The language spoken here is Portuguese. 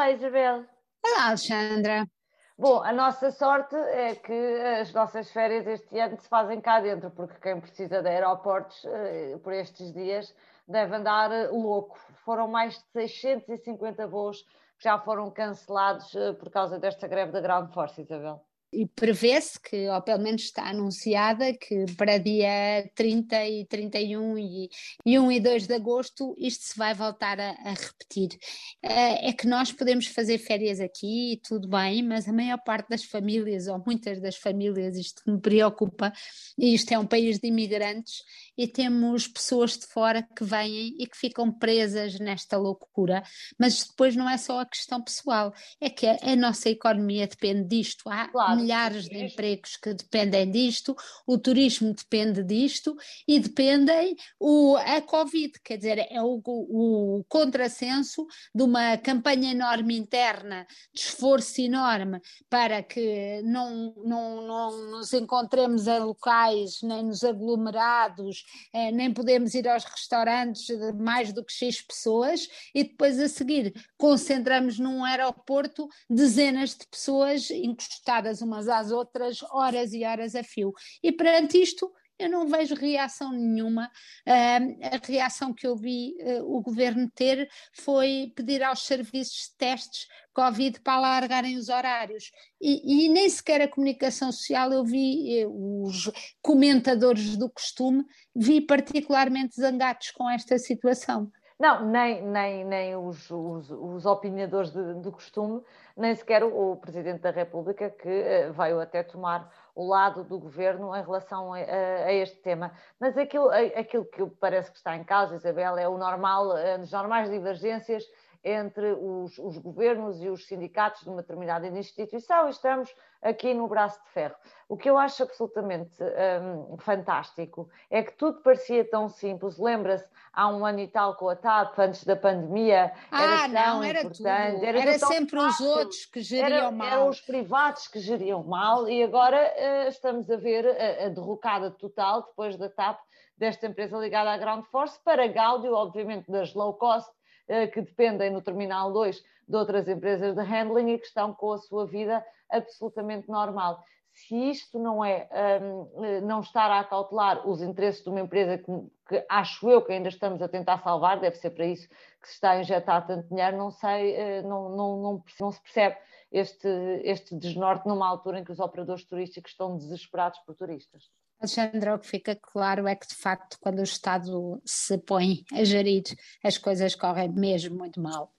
Isabel. Olá, Alexandra. Bom, a nossa sorte é que as nossas férias este ano se fazem cá dentro, porque quem precisa de aeroportos eh, por estes dias deve andar eh, louco. Foram mais de 650 voos que já foram cancelados eh, por causa desta greve da Ground Force, Isabel e prevê-se que, ou pelo menos está anunciada, que para dia 30 e 31 e, e 1 e 2 de agosto isto se vai voltar a, a repetir. Uh, é que nós podemos fazer férias aqui e tudo bem, mas a maior parte das famílias, ou muitas das famílias, isto me preocupa, e isto é um país de imigrantes, e temos pessoas de fora que vêm e que ficam presas nesta loucura, mas depois não é só a questão pessoal, é que a, a nossa economia depende disto. Há claro milhares de empregos que dependem disto, o turismo depende disto e dependem o, a Covid, quer dizer, é o, o contrassenso de uma campanha enorme interna, de esforço enorme para que não, não, não nos encontremos em locais, nem nos aglomerados, eh, nem podemos ir aos restaurantes de mais do que X pessoas e depois a seguir concentramos num aeroporto dezenas de pessoas encostadas uma umas às outras, horas e horas a fio. E perante isto, eu não vejo reação nenhuma. Uh, a reação que eu vi uh, o governo ter foi pedir aos serviços de testes Covid para alargarem os horários. E, e nem sequer a comunicação social eu vi, eh, os comentadores do costume, vi particularmente zangados com esta situação. Não, nem, nem, nem os, os, os do costume, nem sequer o, o Presidente da República, que uh, veio até tomar o lado do governo em relação a, a, este tema. Mas aquilo, aquilo que parece que está em causa, Isabel, é o normal, as normais divergências entre os, os, governos e os sindicatos de uma determinada instituição e estamos aqui no braço de ferro. O que eu acho absolutamente um, fantástico é que tudo parecia tão simples. Lembra-se, há um ano e tal com a TAP, antes da pandemia, ah, era tão não, era importante. Tudo. Era, era sempre fácil. os outros que geriam era, mal. Eram os privados que geriam mal e agora uh, estamos a ver a, a derrocada total, depois da TAP, desta empresa ligada à Ground Force, para Gáudio, obviamente, das low cost, que dependem no Terminal 2 de outras empresas de handling e que estão com a sua vida absolutamente normal. Se isto não é um, eh, não estar a acautelar os interesses de uma empresa que, que, acho eu que ainda estamos a tentar salvar, deve ser para isso que se está a injetar tanto dinheiro, não sei, eh, não, não, não, não se percebe este, este desnorte numa altura em que os operadores turísticos estão desesperados por turistas. Alexandra, o que fica claro é que, de facto, quando o Estado se põe a gerir, as coisas correm mesmo muito mal.